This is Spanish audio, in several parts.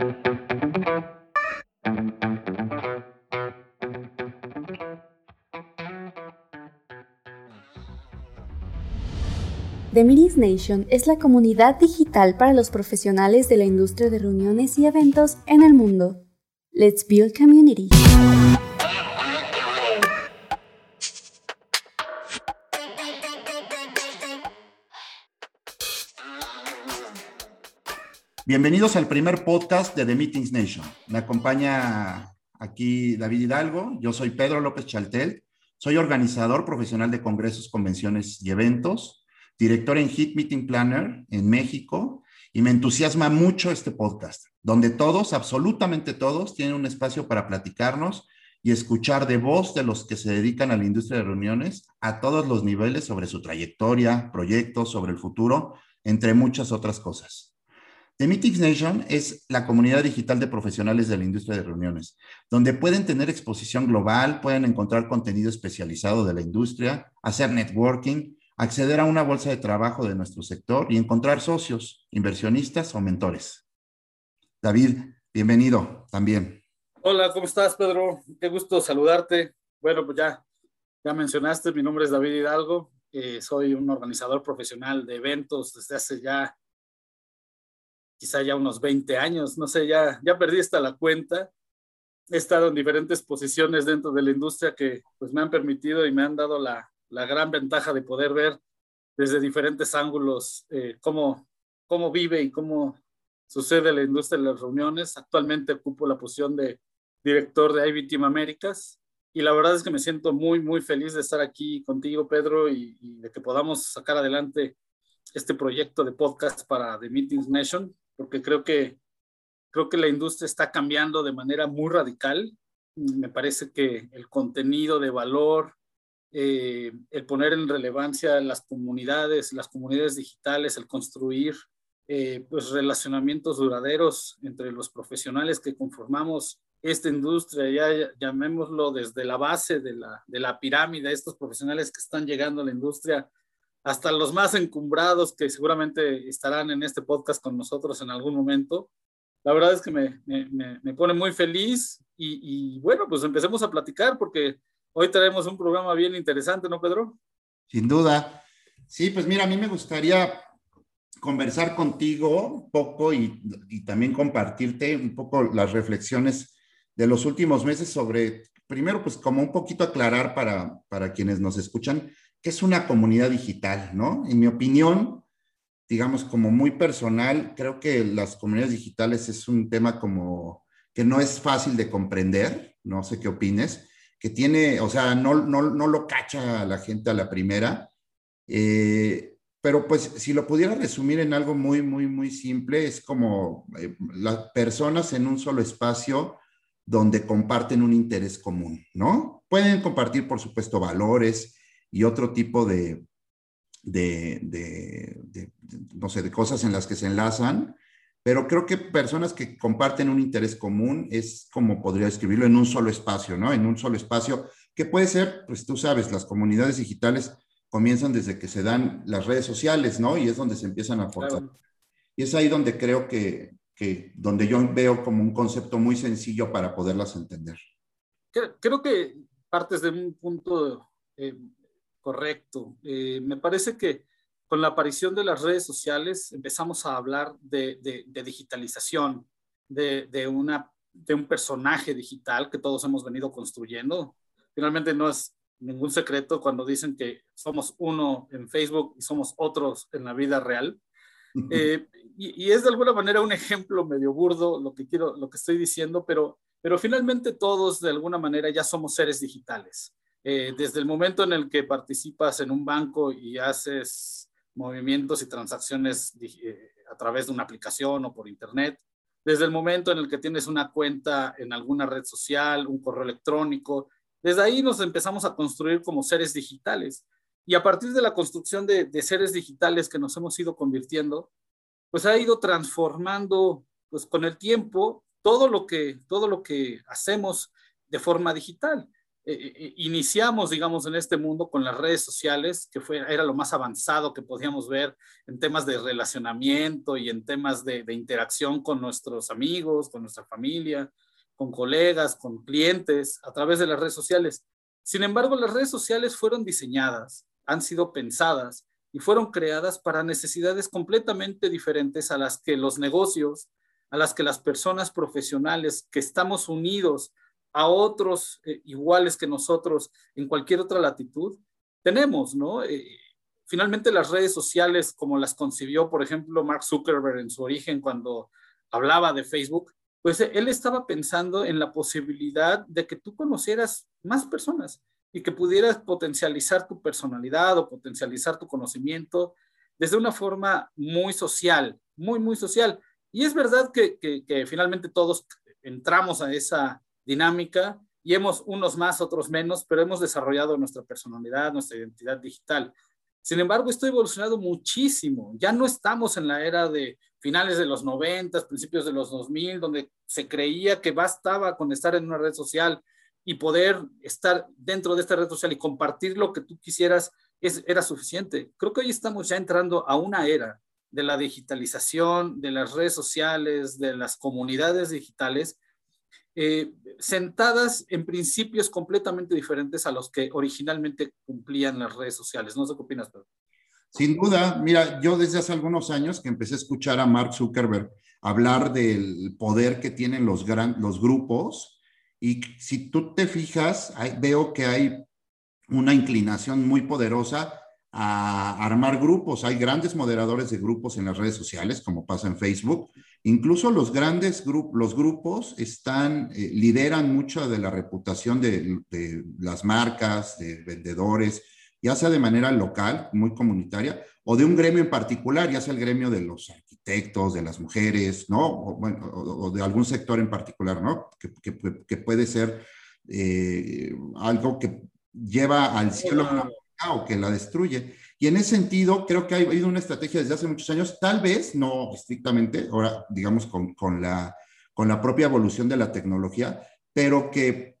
The Meetings Nation es la comunidad digital para los profesionales de la industria de reuniones y eventos en el mundo. Let's build community. Bienvenidos al primer podcast de The Meetings Nation. Me acompaña aquí David Hidalgo, yo soy Pedro López Chaltel, soy organizador profesional de congresos, convenciones y eventos director en Hit Meeting Planner en México, y me entusiasma mucho este podcast, donde todos, absolutamente todos, tienen un espacio para platicarnos y escuchar de voz de los que se dedican a la industria de reuniones a todos los niveles sobre su trayectoria, proyectos, sobre el futuro, entre muchas otras cosas. The Meetings Nation es la comunidad digital de profesionales de la industria de reuniones, donde pueden tener exposición global, pueden encontrar contenido especializado de la industria, hacer networking acceder a una bolsa de trabajo de nuestro sector y encontrar socios, inversionistas o mentores. David, bienvenido también. Hola, ¿cómo estás, Pedro? Qué gusto saludarte. Bueno, pues ya, ya mencionaste, mi nombre es David Hidalgo, eh, soy un organizador profesional de eventos desde hace ya, quizá ya unos 20 años, no sé, ya, ya perdí hasta la cuenta. He estado en diferentes posiciones dentro de la industria que pues me han permitido y me han dado la, la gran ventaja de poder ver desde diferentes ángulos eh, cómo, cómo vive y cómo sucede la industria de las reuniones. Actualmente ocupo la posición de director de IB Team Américas y la verdad es que me siento muy, muy feliz de estar aquí contigo, Pedro, y, de que podamos sacar adelante este proyecto de podcast para The Meetings Nation, porque creo que, creo que la industria está cambiando de manera muy radical. Me parece que el contenido de valor, eh, el poner en relevancia las comunidades, las comunidades digitales, el construir eh, pues relacionamientos duraderos entre los profesionales que conformamos esta industria, ya llamémoslo desde la base de la, de la pirámide, estos profesionales que están llegando a la industria, hasta los más encumbrados que seguramente estarán en este podcast con nosotros en algún momento. La verdad es que me, me, me pone muy feliz y, y bueno, pues empecemos a platicar porque Hoy tenemos un programa bien interesante, ¿no, Pedro? Sin duda. Sí, pues mira, a mí me gustaría conversar contigo un poco y, también compartirte un poco las reflexiones de los últimos meses sobre, primero, pues como un poquito aclarar para, para quienes nos escuchan, es una comunidad digital, ¿no? En mi opinión, digamos, como muy personal, creo que las comunidades digitales es un tema como que no es fácil de comprender, no sé qué opines, que tiene, o sea, no, no, no lo cacha la gente a la primera. Eh, pero pues si lo pudiera resumir en algo muy, muy, muy simple, es como eh, las personas en un solo espacio donde comparten un interés común, ¿no? Pueden compartir, por supuesto, valores y otro tipo de, de, de no sé, de cosas en las que se enlazan, pero creo que personas que comparten un interés común es como podría describirlo en un solo espacio, ¿no? En un solo espacio, que puede ser, pues tú sabes, las comunidades digitales comienzan desde que se dan las redes sociales, ¿no? Y es donde se empiezan a fortalecer. Y es ahí donde creo que, que, donde yo veo como un concepto muy sencillo para poderlas entender. Creo, que partes de un punto eh, correcto. Eh, me parece que con la aparición de las redes sociales empezamos a hablar de, digitalización, de, una, de un personaje digital que todos hemos venido construyendo. Finalmente no es ningún secreto cuando dicen que somos uno en Facebook y somos otros en la vida real. Eh, y, es de alguna manera un ejemplo medio burdo lo que quiero, lo que estoy diciendo, pero, pero finalmente todos de alguna manera ya somos seres digitales. Eh, desde el momento en el que participas en un banco y haces movimientos y transacciones eh, a través de una aplicación o por internet. Desde el momento en el que tienes una cuenta en alguna red social, un correo electrónico, desde ahí nos empezamos a construir como seres digitales. Y a partir de la construcción de, de seres digitales que nos hemos ido convirtiendo, pues ha ido transformando pues con el tiempo todo lo que todo lo que hacemos de forma digital. Iniciamos, digamos, en este mundo con las redes sociales, que fue, era lo más avanzado que podíamos ver en temas de relacionamiento y en temas de interacción con nuestros amigos, con nuestra familia, con colegas, con clientes, a través de las redes sociales. Sin embargo, las redes sociales fueron diseñadas, han sido pensadas y fueron creadas para necesidades completamente diferentes a las que los negocios, a las que las personas profesionales que estamos unidos a otros eh, iguales que nosotros en cualquier otra latitud, tenemos, ¿no? Eh, finalmente las redes sociales, como las concibió, por ejemplo, Mark Zuckerberg en su origen cuando hablaba de Facebook, pues él estaba pensando en la posibilidad de que tú conocieras más personas y que pudieras potencializar tu personalidad o potencializar tu conocimiento desde una forma muy social, muy, muy social. Y es verdad que, que, finalmente todos entramos a esa dinámica y hemos unos más, otros menos, pero hemos desarrollado nuestra personalidad, nuestra identidad digital. Sin embargo, esto ha evolucionado muchísimo. Ya no estamos en la era de finales de los 90, principios de los 2000, donde se creía que bastaba con estar en una red social y poder estar dentro de esta red social y compartir lo que tú quisieras es, era suficiente. Creo que hoy estamos ya entrando a una era de la digitalización, de las redes sociales, de las comunidades digitales, eh, sentadas en principios completamente diferentes a los que originalmente cumplían las redes sociales. No sé qué opinas, Pedro. Sin duda, mira, yo desde hace algunos años que empecé a escuchar a Mark Zuckerberg hablar del poder que tienen los, gran, los grupos, y si tú te fijas, veo que hay una inclinación muy poderosa a armar grupos. Hay grandes moderadores de grupos en las redes sociales, como pasa en Facebook. Incluso los grandes grupos, los grupos están, eh, lideran mucho de la reputación de, de, las marcas, de vendedores, ya sea de manera local, muy comunitaria, o de un gremio en particular, ya sea el gremio de los arquitectos, de las mujeres, ¿no? O, bueno, o, de algún sector en particular, ¿no? Que, que, que puede ser eh, algo que lleva al cielo o que la destruye. Y en ese sentido, creo que ha habido una estrategia desde hace muchos años, tal vez no estrictamente, ahora digamos con, con, la, con la propia evolución de la tecnología, pero que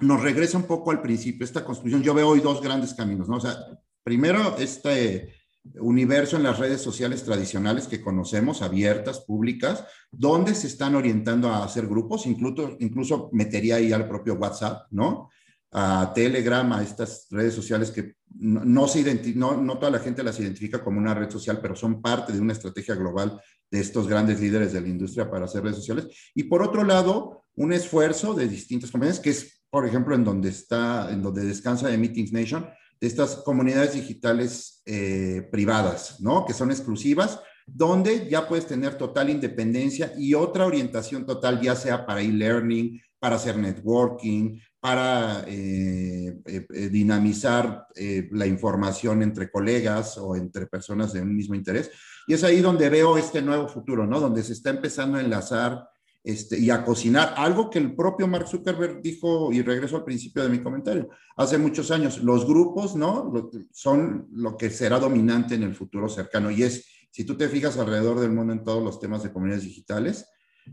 nos regresa un poco al principio, esta construcción. Yo veo hoy dos grandes caminos, ¿no? O sea, primero, este universo en las redes sociales tradicionales que conocemos, abiertas, públicas, donde se están orientando a hacer grupos, incluso, incluso metería ahí al propio WhatsApp, ¿no? A Telegram, a estas redes sociales que no, no se no, no toda la gente las identifica como una red social, pero son parte de una estrategia global de estos grandes líderes de la industria para hacer redes sociales. Y por otro lado, un esfuerzo de distintas compañías, que es, por ejemplo, en donde está, en donde descansa de Meetings Nation, de estas comunidades digitales eh, privadas, ¿no? Que son exclusivas, donde ya puedes tener total independencia y otra orientación total, ya sea para e-learning, para hacer networking, para eh, eh, dinamizar la información entre colegas o entre personas de un mismo interés. Y es ahí donde veo este nuevo futuro, ¿no? Donde se está empezando a enlazar este, y a cocinar, algo que el propio Mark Zuckerberg dijo, y regreso al principio de mi comentario, hace muchos años, los grupos, ¿no? son lo que será dominante en el futuro cercano, y es, si tú te fijas alrededor del mundo en todos los temas de comunidades digitales,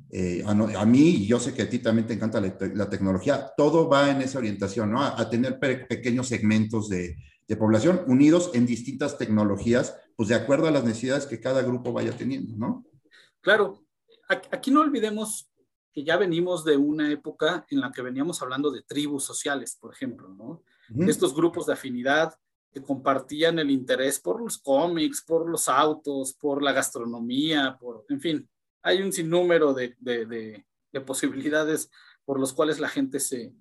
eh, a, mí, y yo sé que a ti también te encanta la, tecnología, todo va en esa orientación, ¿no? A, tener pequeños segmentos de, de población unidos en distintas tecnologías, pues de acuerdo a las necesidades que cada grupo vaya teniendo, ¿no? Claro, aquí no olvidemos que ya venimos de una época en la que veníamos hablando de tribus sociales, por ejemplo, ¿no? Estos grupos de afinidad que compartían el interés por los cómics, por los autos, por la gastronomía, por, en fin, hay un sinnúmero de, de posibilidades por los cuales la gente se,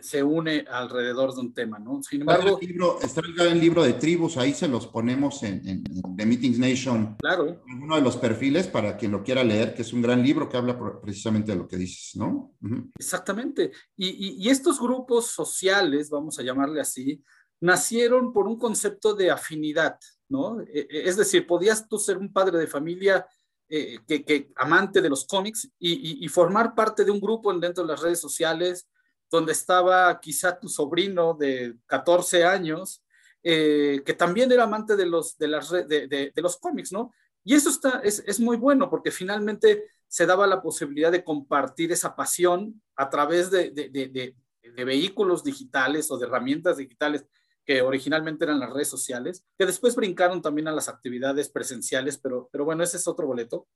se, une alrededor de un tema, ¿no? Sin embargo... está el gran libro de tribus, ahí se los ponemos en, en, The Meetings Nation. Claro. En uno de los perfiles para quien lo quiera leer, que es un gran libro que habla precisamente de lo que dices, ¿no? Exactamente. Y, y, estos grupos sociales, vamos a llamarle así, nacieron por un concepto de afinidad, ¿no? E, e, es decir, podías tú ser un padre de familia eh, que, amante de los cómics y, formar parte de un grupo dentro de las redes sociales donde estaba quizá tu sobrino de 14 años, eh, que también era amante de los, de, las, de, de, los cómics, ¿no? Y eso está, es, es, muy bueno porque finalmente se daba la posibilidad de compartir esa pasión a través de vehículos digitales o de herramientas digitales que originalmente eran las redes sociales, que después brincaron también a las actividades presenciales, pero, pero bueno, ese es otro boleto.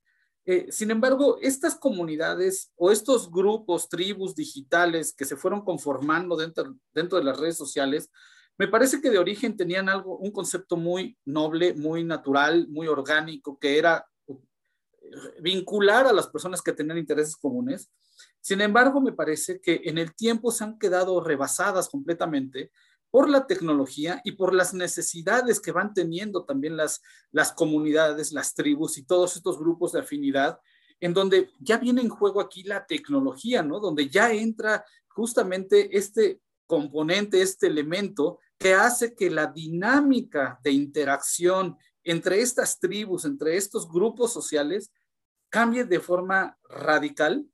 Eh, sin embargo, estas comunidades o estos grupos, tribus digitales que se fueron conformando dentro, dentro de las redes sociales, me parece que de origen tenían algo, un concepto muy noble, muy natural, muy orgánico, que era eh, vincular a las personas que tenían intereses comunes. Sin embargo, me parece que en el tiempo se han quedado rebasadas completamente por la tecnología y por las necesidades que van teniendo también las, las comunidades, las tribus y todos estos grupos de afinidad, en donde ya viene en juego aquí la tecnología, ¿no? Donde ya entra justamente este componente, este elemento que hace que la dinámica de interacción entre estas tribus, entre estos grupos sociales, cambie de forma radical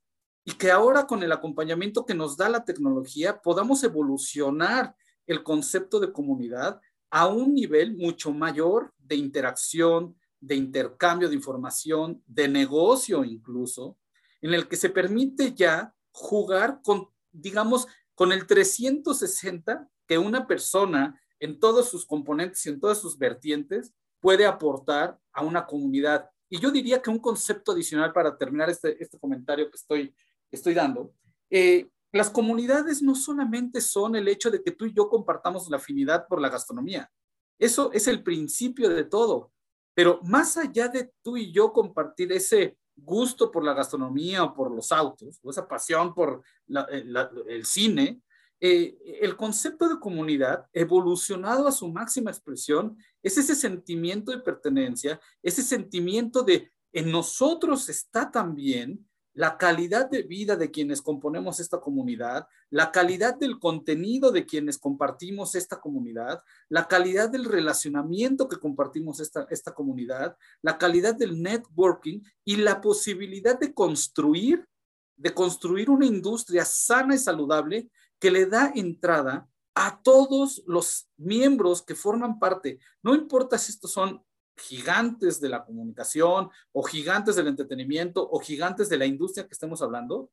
y que ahora con el acompañamiento que nos da la tecnología podamos evolucionar el concepto de comunidad a un nivel mucho mayor de interacción, de intercambio de información, de negocio incluso, en el que se permite ya jugar con, digamos, con el 360 que una persona en todos sus componentes y en todas sus vertientes puede aportar a una comunidad. Y yo diría que un concepto adicional para terminar este, este comentario que estoy, estoy dando, eh, las comunidades no solamente son el hecho de que tú y yo compartamos la afinidad por la gastronomía. Eso es el principio de todo. Pero más allá de tú y yo compartir ese gusto por la gastronomía o por los autos, o esa pasión por eh, el cine, eh, el concepto de comunidad evolucionado a su máxima expresión es ese sentimiento de pertenencia, ese sentimiento de en nosotros está también la calidad de vida de quienes componemos esta comunidad, la calidad del contenido de quienes compartimos esta comunidad, la calidad del relacionamiento que compartimos esta, esta comunidad, la calidad del networking y la posibilidad de construir, de construir una industria sana y saludable que le da entrada a todos los miembros que forman parte. No importa si estos son gigantes de la comunicación o gigantes del entretenimiento o gigantes de la industria que estemos hablando,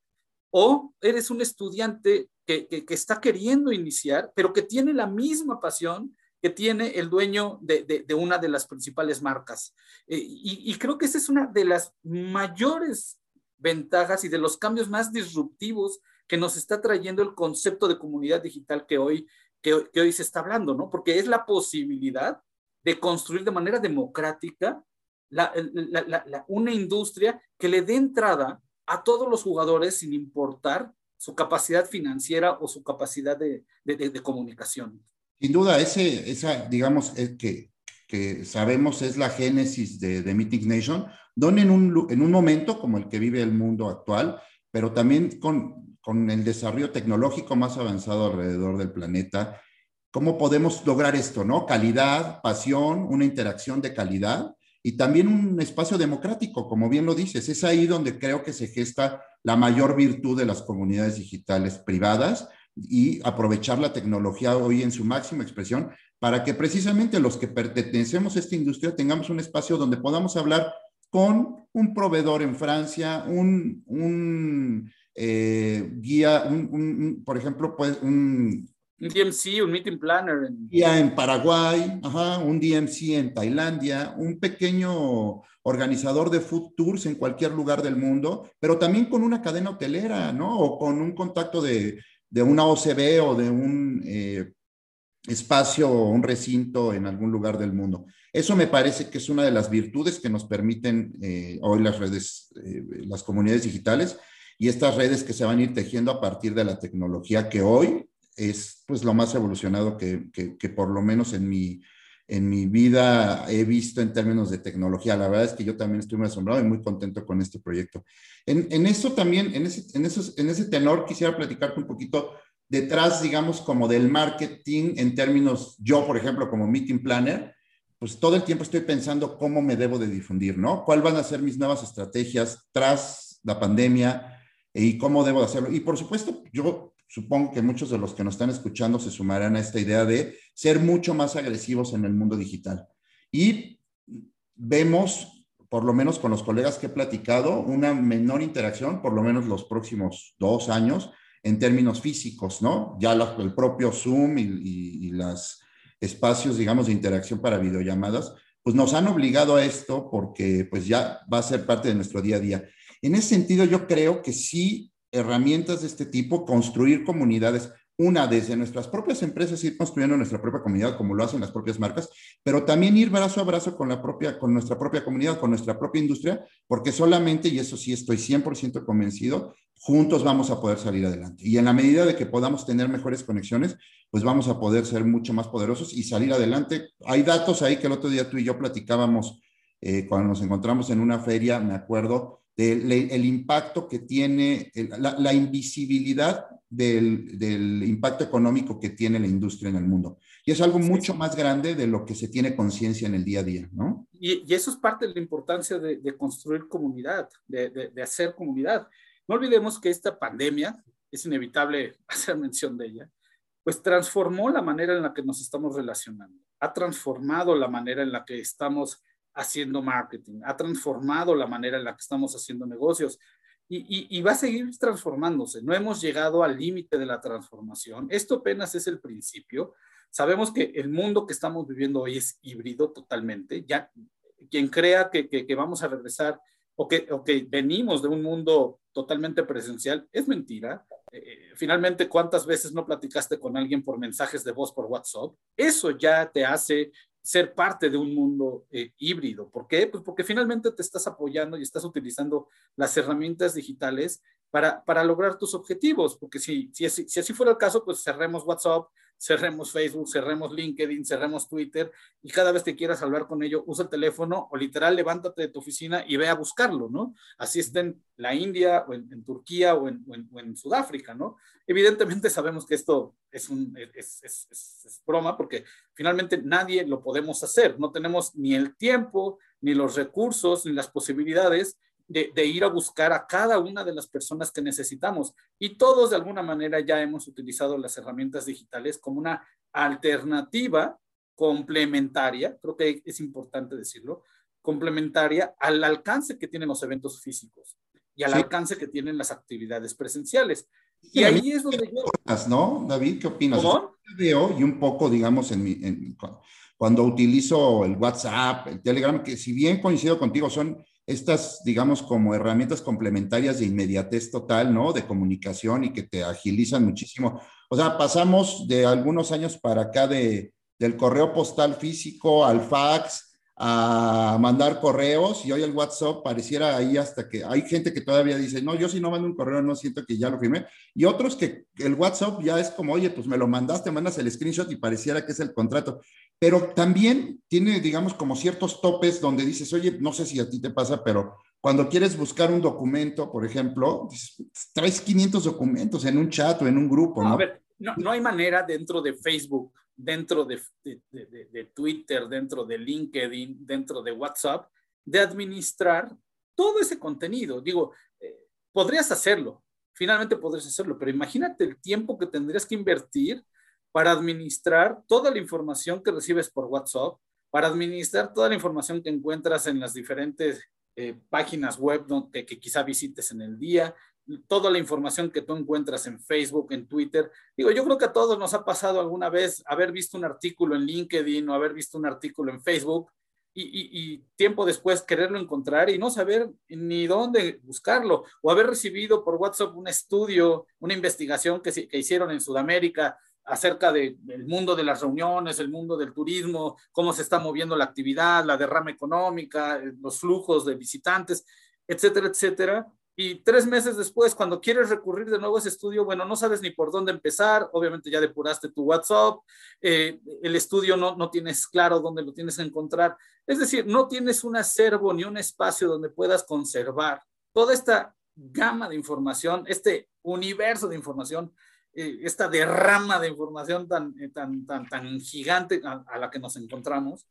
o eres un estudiante que, está queriendo iniciar, pero que tiene la misma pasión que tiene el dueño de, una de las principales marcas. Eh, y, y, creo que esa es una de las mayores ventajas y de los cambios más disruptivos que nos está trayendo el concepto de comunidad digital que hoy, que, hoy se está hablando, ¿no? Porque es la posibilidad de construir de manera democrática una industria que le dé entrada a todos los jugadores sin importar su capacidad financiera o su capacidad de, comunicación. Sin duda, ese, esa, digamos, que, que sabemos es la génesis de, de Meeting Nation, donde en un, en un momento como el que vive el mundo actual, pero también con, con el desarrollo tecnológico más avanzado alrededor del planeta, ¿cómo podemos lograr esto, no? Calidad, pasión, una interacción de calidad y también un espacio democrático, como bien lo dices. Es ahí donde creo que se gesta la mayor virtud de las comunidades digitales privadas y aprovechar la tecnología hoy en su máxima expresión para que precisamente los que pertenecemos a esta industria tengamos un espacio donde podamos hablar con un proveedor en Francia, un, un eh, guía, un, por ejemplo, pues un... Un DMC, un meeting planner. En... Guía en Paraguay, ajá, un DMC en Tailandia, un pequeño organizador de food tours en cualquier lugar del mundo, pero también con una cadena hotelera, ¿no? O con un contacto de, de una OCB o de un eh, espacio o un recinto en algún lugar del mundo. Eso me parece que es una de las virtudes que nos permiten eh, hoy las redes, las comunidades digitales, y estas redes que se van a ir tejiendo a partir de la tecnología que hoy es pues lo más evolucionado que, que, por lo menos en mi, en mi vida he visto en términos de tecnología. La verdad es que yo también estoy muy asombrado y muy contento con este proyecto. En, en eso también, en ese, en, esos, en ese tenor, quisiera platicarte un poquito detrás, digamos, como del marketing en términos, yo, por ejemplo, como meeting planner, pues todo el tiempo estoy pensando cómo me debo de difundir, ¿no? ¿Cuáles van a ser mis nuevas estrategias tras la pandemia? y cómo debo hacerlo. Y por supuesto, yo supongo que muchos de los que nos están escuchando se sumarán a esta idea de ser mucho más agresivos en el mundo digital. Y vemos, por lo menos con los colegas que he platicado, una menor interacción, por lo menos los próximos dos años, en términos físicos, ¿no? Ya el propio Zoom y, los espacios, digamos, de interacción para videollamadas, pues nos han obligado a esto porque pues ya va a ser parte de nuestro día a día. En ese sentido, yo creo que sí, herramientas de este tipo, construir comunidades, una, desde nuestras propias empresas, ir construyendo nuestra propia comunidad, como lo hacen las propias marcas, pero también ir brazo a brazo con, la propia, con nuestra propia comunidad, con nuestra propia industria, porque solamente, y eso sí estoy 100% convencido, juntos vamos a poder salir adelante. Y en la medida de que podamos tener mejores conexiones, pues vamos a poder ser mucho más poderosos y salir adelante. Hay datos ahí que el otro día tú y yo platicábamos eh, cuando nos encontramos en una feria, me acuerdo, del impacto que tiene, la, invisibilidad del, impacto económico que tiene la industria en el mundo. Y es algo mucho más grande de lo que se tiene conciencia en el día a día, ¿no? Y, eso es parte de la importancia de, construir comunidad, de, de, hacer comunidad. No olvidemos que esta pandemia, es inevitable hacer mención de ella, pues transformó la manera en la que nos estamos relacionando, ha transformado la manera en la que estamos haciendo marketing, ha transformado la manera en la que estamos haciendo negocios y, va a seguir transformándose. No hemos llegado al límite de la transformación. Esto apenas es el principio. Sabemos que el mundo que estamos viviendo hoy es híbrido totalmente. Ya quien crea que, vamos a regresar o que, venimos de un mundo totalmente presencial es mentira. Eh, finalmente, ¿cuántas veces no platicaste con alguien por mensajes de voz por WhatsApp? Eso ya te hace ser parte de un mundo eh, híbrido. ¿Por qué? Pues porque finalmente te estás apoyando y estás utilizando las herramientas digitales para, para lograr tus objetivos, porque si, si, si así fuera el caso, pues cerremos WhatsApp, cerremos Facebook, cerremos LinkedIn, cerremos Twitter y cada vez que quieras hablar con ello, usa el teléfono o literal levántate de tu oficina y ve a buscarlo, ¿no? Así está en la India o en, Turquía o en, en, Sudáfrica, ¿no? Evidentemente sabemos que esto es, un, es, es, es, broma porque finalmente nadie lo podemos hacer, no tenemos ni el tiempo, ni los recursos, ni las posibilidades de, ir a buscar a cada una de las personas que necesitamos. Y todos de alguna manera ya hemos utilizado las herramientas digitales como una alternativa complementaria, creo que es importante decirlo, complementaria al alcance que tienen los eventos físicos y al alcance que tienen las actividades presenciales. Y ahí es donde yo... ¿No, David? ¿Qué opinas? Yo veo y un poco, digamos, en mi, cuando utilizo el WhatsApp, el Telegram, que si bien coincido contigo, son estas, digamos, como herramientas complementarias de inmediatez total, ¿no? De comunicación y que te agilizan muchísimo. O sea, pasamos de algunos años para acá de, del correo postal físico al fax, a mandar correos y hoy el WhatsApp pareciera ahí hasta que hay gente que todavía dice, no, yo si no mando un correo no siento que ya lo firmé. Y otros que el WhatsApp ya es como, oye, pues me lo mandaste, mandas el screenshot y pareciera que es el contrato pero también tiene, digamos, como ciertos topes donde dices, oye, no sé si a ti te pasa, pero cuando quieres buscar un documento, por ejemplo, traes 500 documentos en un chat o en un grupo, ¿no? A ver, no, hay manera dentro de Facebook, dentro de, de, Twitter, dentro de LinkedIn, dentro de WhatsApp, de administrar todo ese contenido. Digo, eh, podrías hacerlo, finalmente podrías hacerlo, pero imagínate el tiempo que tendrías que invertir para administrar toda la información que recibes por WhatsApp, para administrar toda la información que encuentras en las diferentes eh, páginas web que quizá visites en el día, toda la información que tú encuentras en Facebook, en Twitter. Digo, yo creo que a todos nos ha pasado alguna vez haber visto un artículo en LinkedIn o haber visto un artículo en Facebook y, tiempo después quererlo encontrar y no saber ni dónde buscarlo o haber recibido por WhatsApp un estudio, una investigación que, que hicieron en Sudamérica acerca del mundo de las reuniones, el mundo del turismo, cómo se está moviendo la actividad, la derrama económica, eh, los flujos de visitantes, etcétera, etcétera. Y tres meses después, cuando quieres recurrir de nuevo a ese estudio, bueno, no sabes ni por dónde empezar, obviamente ya depuraste tu WhatsApp, eh, el estudio no, no tienes claro dónde lo tienes que encontrar. Es decir, no tienes un acervo ni un espacio donde puedas conservar toda esta gama de información, este universo de información eh, esta derrama de información tan, eh, tan, tan, tan gigante a, la que nos encontramos.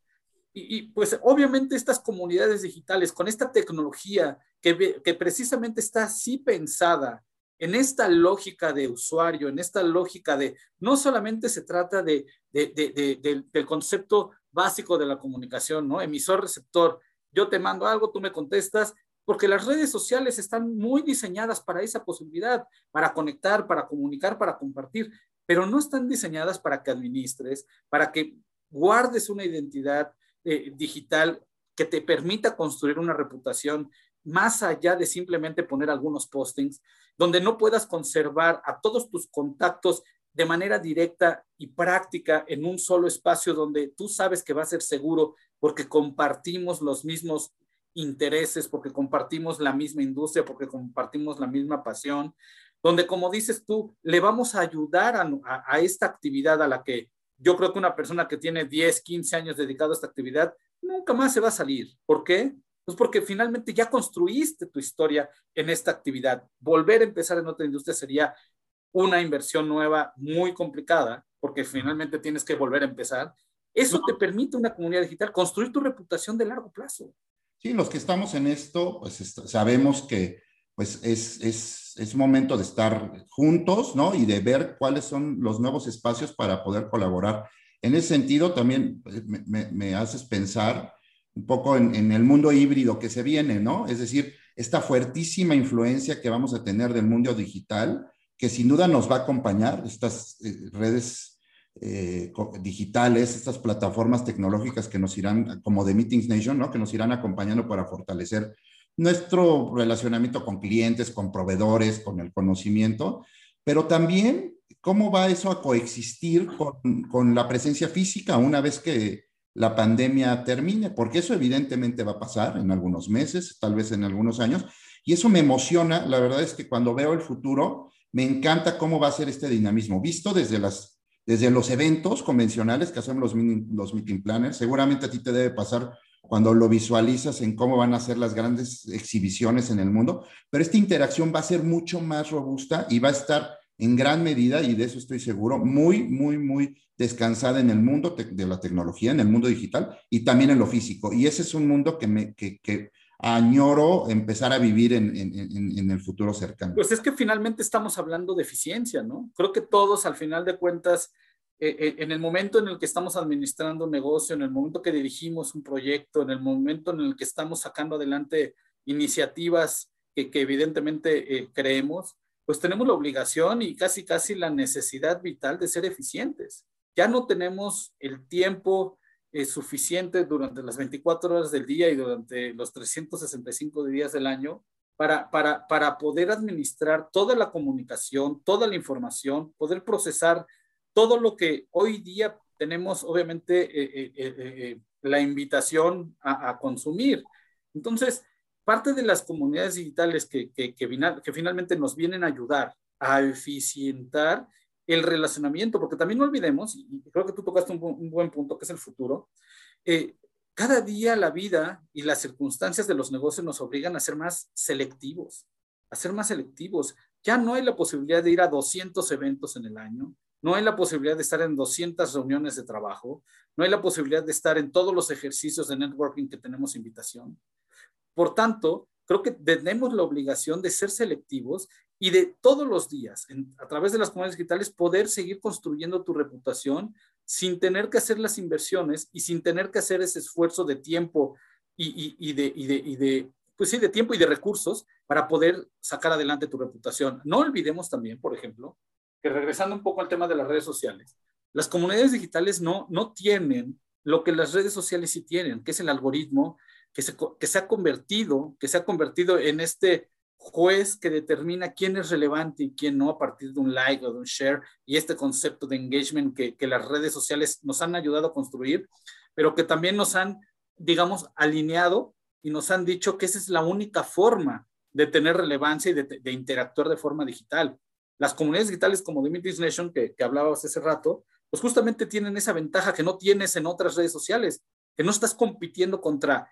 Y, pues obviamente estas comunidades digitales con esta tecnología que, que precisamente está así pensada en esta lógica de usuario, en esta lógica de, no solamente se trata de, de, de, del concepto básico de la comunicación, ¿no? Emisor-receptor. Yo te mando algo, tú me contestas porque las redes sociales están muy diseñadas para esa posibilidad, para conectar, para comunicar, para compartir, pero no están diseñadas para que administres, para que guardes una identidad eh, digital que te permita construir una reputación más allá de simplemente poner algunos postings, donde no puedas conservar a todos tus contactos de manera directa y práctica en un solo espacio donde tú sabes que va a ser seguro porque compartimos los mismos intereses, porque compartimos la misma industria, porque compartimos la misma pasión, donde como dices tú, le vamos a ayudar a, esta actividad a la que yo creo que una persona que tiene 10, 15 años dedicado a esta actividad, nunca más se va a salir. ¿Por qué? Pues porque finalmente ya construiste tu historia en esta actividad. Volver a empezar en otra industria sería una inversión nueva muy complicada, porque finalmente tienes que volver a empezar. Eso te permite una comunidad digital construir tu reputación de largo plazo. Sí, los que estamos en esto, pues sabemos que pues es, es, es, momento de estar juntos, ¿no? Y de ver cuáles son los nuevos espacios para poder colaborar. En ese sentido, también me, me, haces pensar un poco en, en, el mundo híbrido que se viene, ¿no? Es decir, esta fuertísima influencia que vamos a tener del mundo digital, que sin duda nos va a acompañar, estas eh, redes eh, digitales, estas plataformas tecnológicas que nos irán, como de Meetings Nation, ¿no? que nos irán acompañando para fortalecer nuestro relacionamiento con clientes, con proveedores, con el conocimiento, pero también cómo va eso a coexistir con, con la presencia física una vez que la pandemia termine, porque eso evidentemente va a pasar en algunos meses, tal vez en algunos años, y eso me emociona, la verdad es que cuando veo el futuro, me encanta cómo va a ser este dinamismo, visto desde, las, desde los eventos convencionales que hacemos los, meeting planners. Seguramente a ti te debe pasar cuando lo visualizas en cómo van a ser las grandes exhibiciones en el mundo, pero esta interacción va a ser mucho más robusta y va a estar en gran medida, y de eso estoy seguro, muy, muy, muy descansada en el mundo de la tecnología, en el mundo digital y también en lo físico. Y ese es un mundo que añoro empezar a vivir en, en, el futuro cercano. Pues es que finalmente estamos hablando de eficiencia, ¿no? Creo que todos al final de cuentas, eh, eh, en el momento en el que estamos administrando un negocio, en el momento que dirigimos un proyecto, en el momento en el que estamos sacando adelante iniciativas que, evidentemente eh, creemos, pues tenemos la obligación y casi casi la necesidad vital de ser eficientes. Ya no tenemos el tiempo es suficiente durante las 24 horas del día y durante los 365 días del año para, para, para poder administrar toda la comunicación, toda la información, poder procesar todo lo que hoy día tenemos, obviamente, eh, eh, eh, la invitación a, consumir. Entonces, parte de las comunidades digitales que, que, que, que finalmente nos vienen a ayudar a eficientar el relacionamiento, porque también no olvidemos, y creo que tú tocaste un, buen punto, que es el futuro, eh, cada día la vida y las circunstancias de los negocios nos obligan a ser más selectivos, a ser más selectivos. Ya no hay la posibilidad de ir a 200 eventos en el año, no hay la posibilidad de estar en 200 reuniones de trabajo, no hay la posibilidad de estar en todos los ejercicios de networking que tenemos invitación. Por tanto, creo que tenemos la obligación de ser selectivos y de todos los días, a través de las comunidades digitales, poder seguir construyendo tu reputación sin tener que hacer las inversiones y sin tener que hacer ese esfuerzo de tiempo y, de, y de, pues sí, de tiempo y de recursos para poder sacar adelante tu reputación. No olvidemos también, por ejemplo, que regresando un poco al tema de las redes sociales, las comunidades digitales no, no tienen lo que las redes sociales sí tienen, que es el algoritmo que se, que se ha convertido, que se ha convertido en este juez que determina quién es relevante y quién no a partir de un like o de un share y este concepto de engagement que, que las redes sociales nos han ayudado a construir, pero que también nos han, digamos, alineado y nos han dicho que esa es la única forma de tener relevancia y de, interactuar de forma digital. Las comunidades digitales como Dimitris Nation, que, que hablabas hace rato, pues justamente tienen esa ventaja que no tienes en otras redes sociales, que no estás compitiendo contra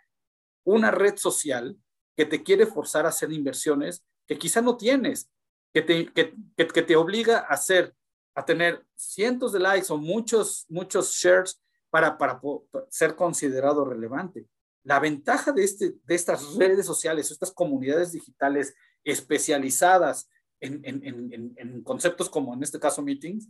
una red social que te quiere forzar a hacer inversiones que quizá no tienes, que te, que, que, te obliga a hacer, a tener cientos de likes o muchos, muchos shares para, para, ser considerado relevante. La ventaja de, este, de estas redes sociales, estas comunidades digitales especializadas en, en, en, en conceptos como en este caso meetings,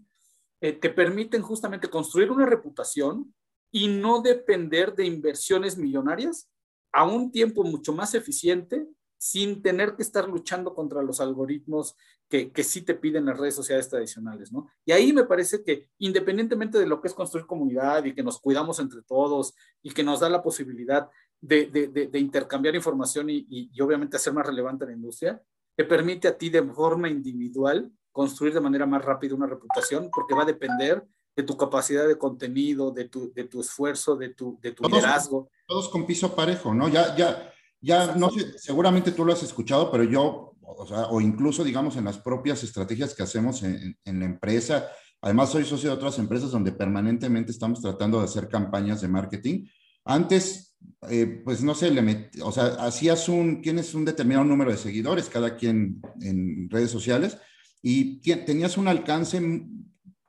eh, te permiten justamente construir una reputación y no depender de inversiones millonarias a un tiempo mucho más eficiente sin tener que estar luchando contra los algoritmos que, que sí te piden las redes sociales tradicionales, ¿no? Y ahí me parece que independientemente de lo que es construir comunidad y que nos cuidamos entre todos y que nos da la posibilidad de, de, intercambiar información y, y, obviamente hacer más relevante la industria, te permite a ti de forma individual construir de manera más rápida una reputación porque va a depender de tu capacidad de contenido, de tu, de tu esfuerzo, de tu, de tu liderazgo. Todos con piso parejo, ¿no? Ya, ya, ya, no sé, seguramente tú lo has escuchado, pero yo, o, sea, o incluso, digamos, en las propias estrategias que hacemos en, en, la empresa, además soy socio de otras empresas donde permanentemente estamos tratando de hacer campañas de marketing. Antes, eh, pues no sé, le met, o sea, hacías un, tienes un determinado número de seguidores, cada quien en redes sociales, y tenías un alcance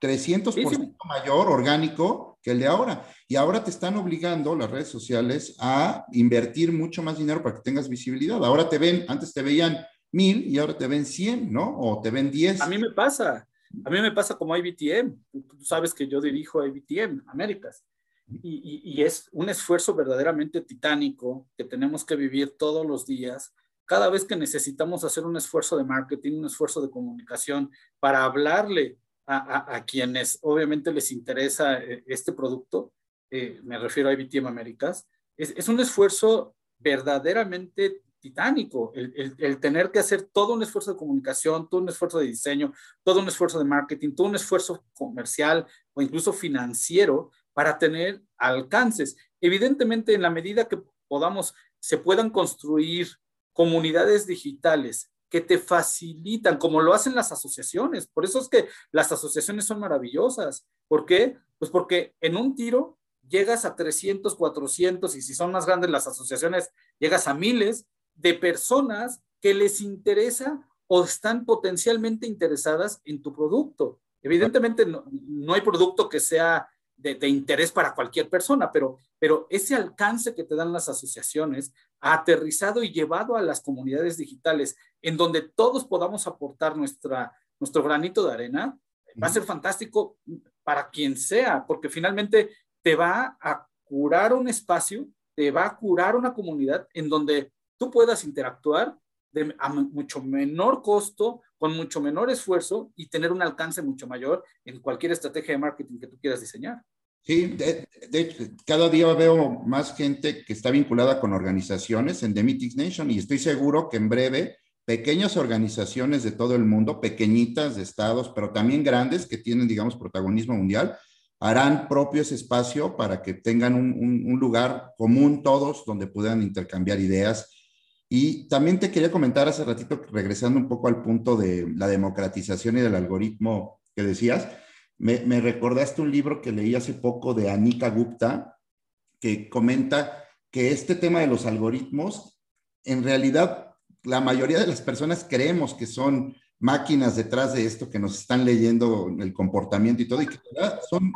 300% mayor orgánico que el de ahora. Y ahora te están obligando las redes sociales a invertir mucho más dinero para que tengas visibilidad. Ahora te ven, antes te veían mil y ahora te ven 100, ¿no? O te ven 10. A mí me pasa. A mí me pasa como IBTM. Tú sabes que yo dirijo IBTM, Américas. Y, y, y, es un esfuerzo verdaderamente titánico que tenemos que vivir todos los días. Cada vez que necesitamos hacer un esfuerzo de marketing, un esfuerzo de comunicación para hablarle a, quienes obviamente les interesa eh, este producto, eh, me refiero a IBTM Américas, es, un esfuerzo verdaderamente titánico, el, tener que hacer todo un esfuerzo de comunicación, todo un esfuerzo de diseño, todo un esfuerzo de marketing, todo un esfuerzo comercial o incluso financiero para tener alcances. Evidentemente, en la medida que podamos, se puedan construir comunidades digitales que te facilitan, como lo hacen las asociaciones. Por eso es que las asociaciones son maravillosas. ¿Por qué? Pues porque en un tiro llegas a 300, 400 y si son más grandes las asociaciones, llegas a miles de personas que les interesa o están potencialmente interesadas en tu producto. Evidentemente no, no hay producto que sea de, de, interés para cualquier persona, pero, pero ese alcance que te dan las asociaciones, aterrizado y llevado a las comunidades digitales, en donde todos podamos aportar nuestra, nuestro granito de arena, va a ser fantástico para quien sea, porque finalmente te va a curar un espacio, te va a curar una comunidad en donde tú puedas interactuar de, a mucho menor costo, con mucho menor esfuerzo y tener un alcance mucho mayor en cualquier estrategia de marketing que tú quieras diseñar. Sí, de, de, cada día veo más gente que está vinculada con organizaciones en The Meetings Nation y estoy seguro que en breve pequeñas organizaciones de todo el mundo, pequeñitas de estados, pero también grandes que tienen, digamos, protagonismo mundial, harán propio ese espacio para que tengan un, un, un lugar común todos donde puedan intercambiar ideas. Y también te quería comentar hace ratito, regresando un poco al punto de la democratización y del algoritmo que decías, me, me recordaste un libro que leí hace poco de Anika Gupta, que comenta que este tema de los algoritmos, en realidad, la mayoría de las personas creemos que son máquinas detrás de esto que nos están leyendo el comportamiento y todo, y que son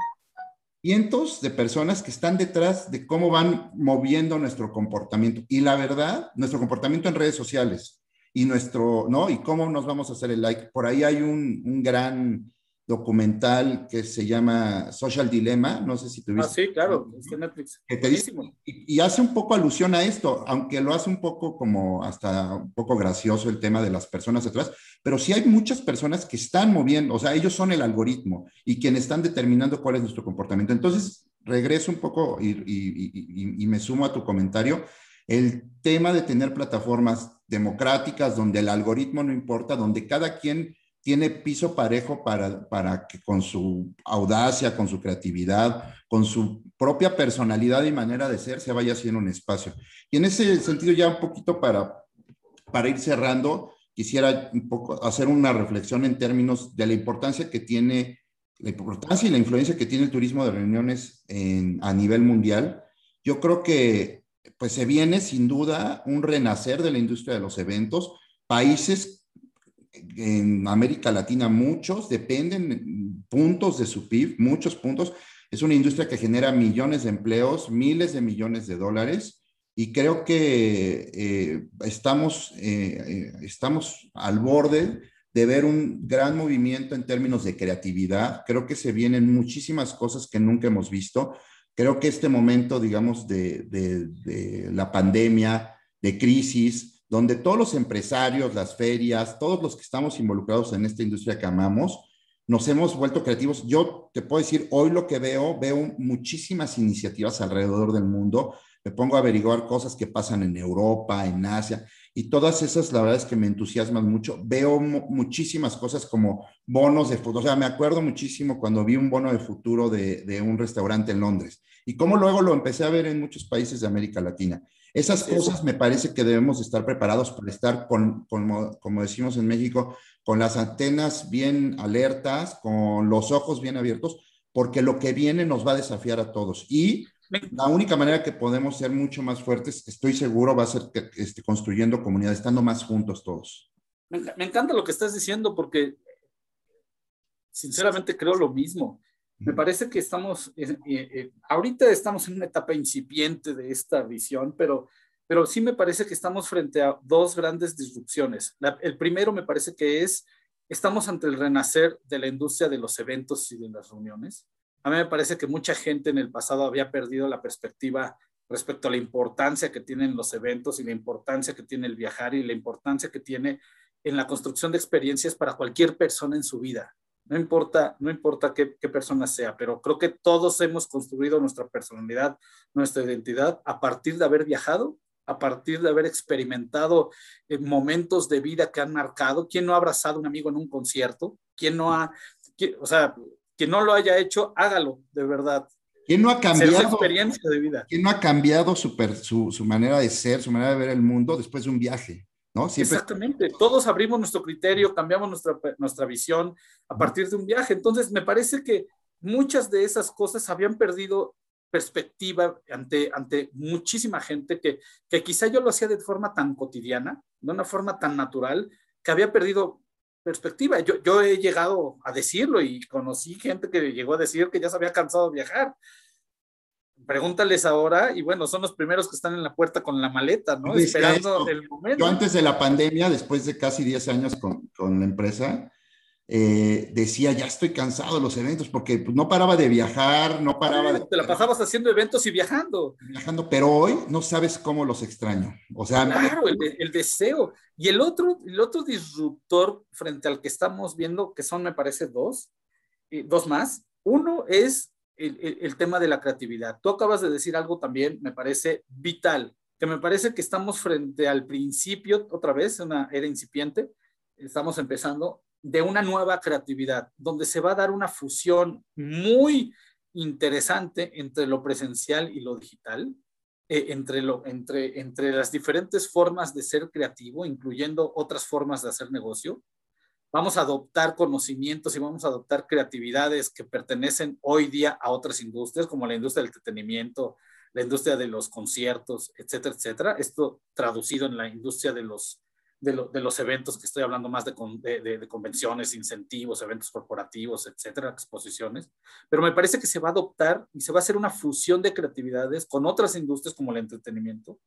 cientos de personas que están detrás de cómo van moviendo nuestro comportamiento. Y la verdad, nuestro comportamiento en redes sociales y nuestro, ¿no? Y cómo nos vamos a hacer el like. Por ahí hay un, un gran documental que se llama Social Dilemma, no sé si tuviste. Ah, sí, claro, es de Netflix. Que te dice, y, y, hace un poco alusión a esto, aunque lo hace un poco como hasta un poco gracioso el tema de las personas detrás, pero sí hay muchas personas que están moviendo, o sea, ellos son el algoritmo y quienes están determinando cuál es nuestro comportamiento. Entonces, regreso un poco y, y, y me sumo a tu comentario. El tema de tener plataformas democráticas donde el algoritmo no importa, donde cada quien tiene piso parejo para, para que con su audacia, con su creatividad, con su propia personalidad y manera de ser, se vaya haciendo un espacio. Y en ese sentido, ya un poquito para, para ir cerrando, quisiera un poco hacer una reflexión en términos de la importancia que tiene, la importancia y la influencia que tiene el turismo de reuniones en, a nivel mundial. Yo creo que pues se viene sin duda un renacer de la industria de los eventos. Países en América Latina muchos dependen puntos de su PIB, muchos puntos. Es una industria que genera millones de empleos, miles de millones de dólares y creo que eh, estamos, eh, eh, estamos al borde de ver un gran movimiento en términos de creatividad. Creo que se vienen muchísimas cosas que nunca hemos visto. Creo que este momento, digamos, de, de, de la pandemia, de crisis, donde todos los empresarios, las ferias, todos los que estamos involucrados en esta industria que amamos, nos hemos vuelto creativos. Yo te puedo decir, hoy lo que veo, veo muchísimas iniciativas alrededor del mundo. Me pongo a averiguar cosas que pasan en Europa, en Asia, y todas esas, la verdad es que me entusiasman mucho. Veo muchísimas cosas como bonos de futuro. O sea, me acuerdo muchísimo cuando vi un bono de futuro de, un restaurante en Londres y cómo luego lo empecé a ver en muchos países de América Latina. Esas cosas me parece que debemos estar preparados para estar con, como decimos en México, con las antenas bien alertas, con los ojos bien abiertos, porque lo que viene nos va a desafiar a todos. Y la única manera que podemos ser mucho más fuertes, estoy seguro, va a ser que, este, construyendo comunidad, estando más juntos todos. Me, me encanta lo que estás diciendo porque sinceramente creo lo mismo. Me parece que estamos, eh, eh, ahorita estamos en una etapa incipiente de esta visión, pero, pero sí me parece que estamos frente a dos grandes disrupciones. el primero me parece que es, estamos ante el renacer de la industria de los eventos y de las reuniones. A mí me parece que mucha gente en el pasado había perdido la perspectiva respecto a la importancia que tienen los eventos y la importancia que tiene el viajar y la importancia que tiene en la construcción de experiencias para cualquier persona en su vida. No importa, no importa qué, persona sea, pero creo que todos hemos construido nuestra personalidad, nuestra identidad a partir de haber viajado, a partir de haber experimentado eh, momentos de vida que han marcado. ¿Quién no ha abrazado a un amigo en un concierto? ¿Quién no ha, o sea, quien no lo haya hecho, hágalo, de verdad. ¿Quién no ha cambiado? experiencia de vida. ¿Quién no ha cambiado su, su, su manera de ser, su manera de ver el mundo después de un viaje? Exactamente, todos abrimos nuestro criterio, cambiamos nuestra, nuestra visión a partir de un viaje. Entonces, me parece que muchas de esas cosas habían perdido perspectiva ante, ante muchísima gente que, que quizá yo lo hacía de forma tan cotidiana, de una forma tan natural, que había perdido perspectiva. Yo, yo he llegado a decirlo y conocí gente que llegó a decir que ya se había cansado de viajar pregúntales ahora y bueno, son los primeros que están en la puerta con la maleta, ¿no? Esperando el momento. Yo antes de la pandemia, después de casi 10 años con, con la empresa, eh, decía, ya estoy cansado de los eventos porque pues, no paraba de viajar, no paraba de... Te la pasabas haciendo eventos y viajando. Viajando, pero hoy no sabes cómo los extraño. O sea... Claro, el, deseo. Y el otro, el otro disruptor frente al que estamos viendo, que son, me parece, dos, eh, dos más. Uno es el, tema de la creatividad. Tú acabas de decir algo también, me parece vital, que me parece que estamos frente al principio, otra vez, una era incipiente, estamos empezando, de una nueva creatividad, donde se va a dar una fusión muy interesante entre lo presencial y lo digital, eh, entre, las diferentes formas de ser creativo, incluyendo otras formas de hacer negocio, vamos a adoptar conocimientos y vamos a adoptar creatividades que pertenecen hoy día a otras industrias, como la industria del entretenimiento, la industria de los conciertos, etcétera, etcétera. Esto traducido en la industria de los, de, los eventos, que estoy hablando más de, convenciones, incentivos, eventos corporativos, etcétera, exposiciones. Pero me parece que se va a adoptar y se va a hacer una fusión de creatividades con otras industrias como el entretenimiento,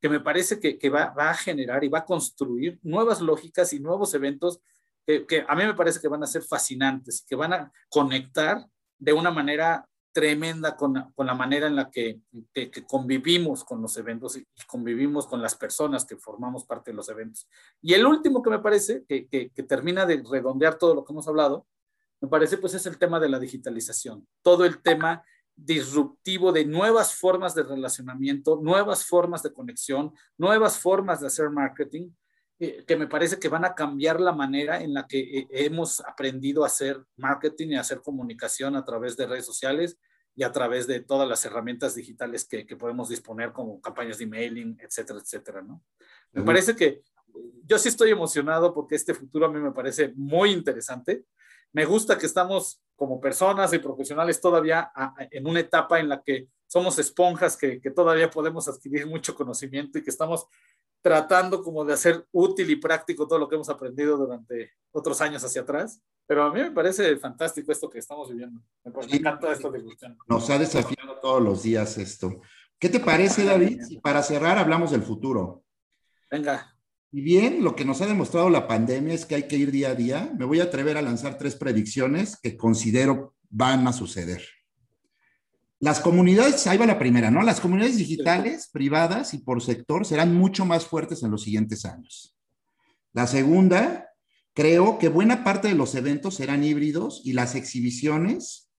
que me parece que, que va, va a generar y va a construir nuevas lógicas y nuevos eventos que, a mí me parece que van a ser fascinantes, que van a conectar de una manera tremenda con, con la manera en la que, que, convivimos con los eventos y convivimos con las personas que formamos parte de los eventos. Y el último que me parece, que, que, termina de redondear todo lo que hemos hablado, me parece pues es el tema de la digitalización, todo el tema disruptivo de nuevas formas de relacionamiento, nuevas formas de conexión, nuevas formas de hacer marketing, eh, que me parece que van a cambiar la manera en la que eh, hemos aprendido a hacer marketing y a hacer comunicación a través de redes sociales y a través de todas las herramientas digitales que, que podemos disponer como campañas de emailing, etcétera, etcétera, ¿no? Me parece que yo sí estoy emocionado porque este futuro a mí me parece muy interesante. Me gusta que estamos como personas y profesionales todavía en una etapa en la que somos esponjas que, que, todavía podemos adquirir mucho conocimiento y que estamos tratando como de hacer útil y práctico todo lo que hemos aprendido durante otros años hacia atrás. Pero a mí me parece fantástico esto que estamos viviendo. Me, encanta esto de Nos ha desafiado todos los días esto. ¿Qué te parece, David? Si para cerrar hablamos del futuro. Venga. Y bien, lo que nos ha demostrado la pandemia es que hay que ir día a día. Me voy a atrever a lanzar tres predicciones que considero van a suceder. Las comunidades, ahí va la primera, ¿no? Las comunidades digitales, privadas y por sector serán mucho más fuertes en los siguientes años. La segunda, creo que buena parte de los eventos serán híbridos y las exhibiciones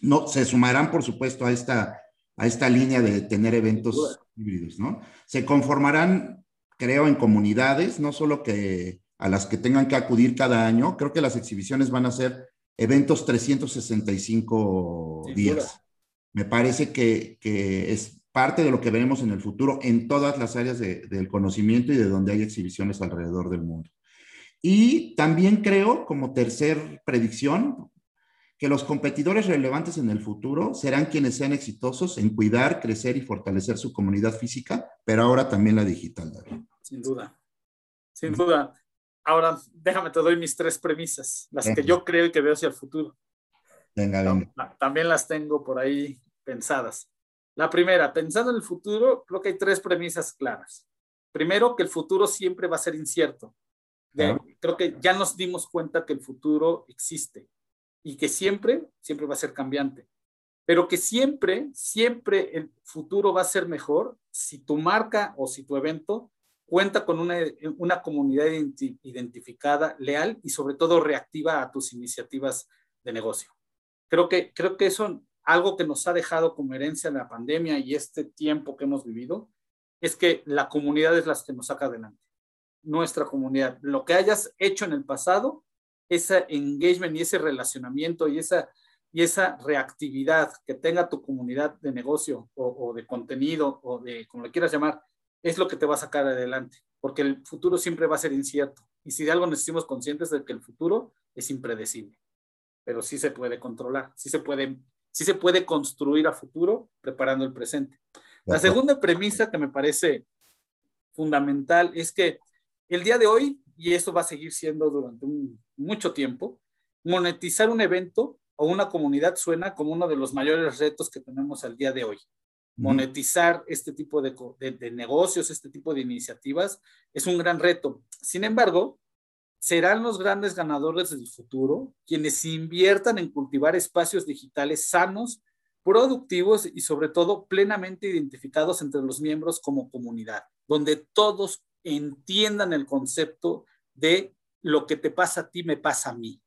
no, se sumarán, por supuesto, a esta, a esta línea de tener eventos híbridos, ¿no? Se conformarán, creo, en comunidades, no solo que a las que tengan que acudir cada año, creo que las exhibiciones van a ser eventos 365 días. Me parece que, es parte de lo que veremos en el futuro en todas las áreas del conocimiento y de donde hay exhibiciones alrededor del mundo. Y también creo, como tercer predicción, que los competidores relevantes en el futuro serán quienes sean exitosos en cuidar, crecer y fortalecer su comunidad física, pero ahora también la digital, Sin duda, sin duda. Ahora, déjame, te doy mis tres premisas, las que yo creo y que veo hacia el futuro. Venga, venga. También las tengo por ahí pensadas. La primera, pensando en el futuro, creo que hay tres premisas claras. Primero, que el futuro siempre va a ser incierto. Creo que ya nos dimos cuenta que el futuro existe y que siempre, siempre va a ser cambiante. Pero que siempre, siempre el futuro va a ser mejor si tu marca o si tu evento cuenta con una, una comunidad identificada, leal y sobre todo reactiva a tus iniciativas de negocio. Creo que, creo que eso, algo que nos ha dejado como herencia la pandemia y este tiempo que hemos vivido, es que la comunidad es la que nos saca adelante. Nuestra comunidad. Lo que hayas hecho en el pasado, ese engagement y ese relacionamiento y esa, y esa reactividad que tenga tu comunidad de negocio o, o de contenido o de, como le quieras llamar, es lo que te va a sacar adelante, porque el futuro siempre va a ser incierto. Y si de algo nos hicimos conscientes de que el futuro es impredecible, pero sí se puede controlar, sí se puede, sí se puede construir a futuro preparando el presente. La segunda premisa que me parece fundamental es que el día de hoy, y esto va a seguir siendo durante mucho tiempo, monetizar un evento o una comunidad suena como uno de los mayores retos que tenemos al día de hoy monetizar este tipo de, negocios, este tipo de iniciativas, es un gran reto. Sin embargo, serán los grandes ganadores del futuro quienes inviertan en cultivar espacios digitales sanos, productivos y sobre todo plenamente identificados entre los miembros como comunidad, donde todos entiendan el concepto de lo que te pasa a ti me pasa a mí.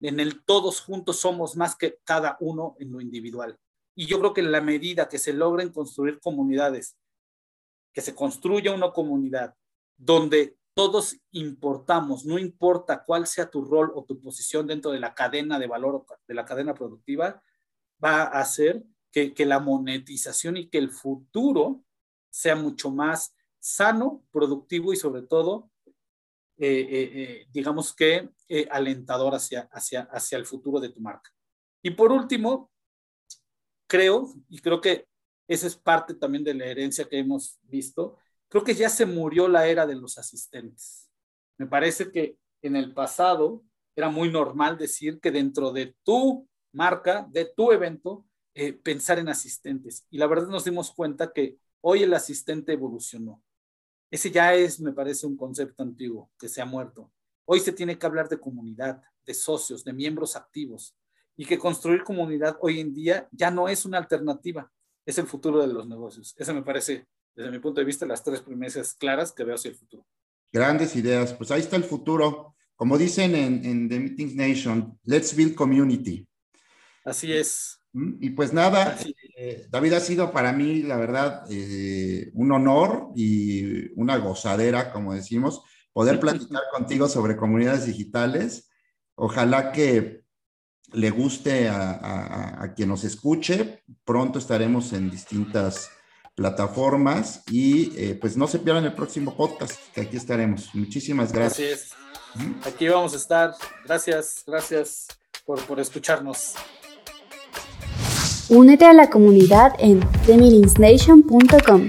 En el todos juntos somos más que cada uno en lo individual. Y yo creo que en la medida que se logren construir comunidades, que se construya una comunidad donde todos importamos, no importa cuál sea tu rol o tu posición dentro de la cadena de valor o de la cadena productiva, va a hacer que, la monetización y que el futuro sea mucho más sano, productivo y sobre todo, eh, eh, eh, digamos que alentador hacia, el futuro de tu marca. Y por último, creo, y creo que esa es parte también de la herencia que hemos visto, creo que ya se murió la era de los asistentes. Me parece que en el pasado era muy normal decir que dentro de tu marca, de tu evento, eh, pensar en asistentes. Y la verdad nos dimos cuenta que hoy el asistente evolucionó. Ese ya es, me parece, un concepto antiguo que se ha muerto. Hoy se tiene que hablar de comunidad, de socios, de miembros activos, y que construir comunidad hoy en día ya no es una alternativa, es el futuro de los negocios. Eso me parece, desde mi punto de vista, las tres premisas claras que veo hacia el futuro. Grandes ideas, pues ahí está el futuro. Como dicen en, The Meetings Nation, let's build community. Así es. Mm, y pues nada, eh, David ha sido para mí, la verdad, eh, un honor y una gozadera, como decimos, poder platicar contigo sobre comunidades digitales. Ojalá que le guste a, quien nos escuche. Pronto estaremos en distintas plataformas y eh, pues no se pierdan el próximo podcast, que aquí estaremos. Muchísimas gracias. Aquí vamos a estar. Gracias, gracias por, por escucharnos. Únete a la comunidad en themilinsnation.com.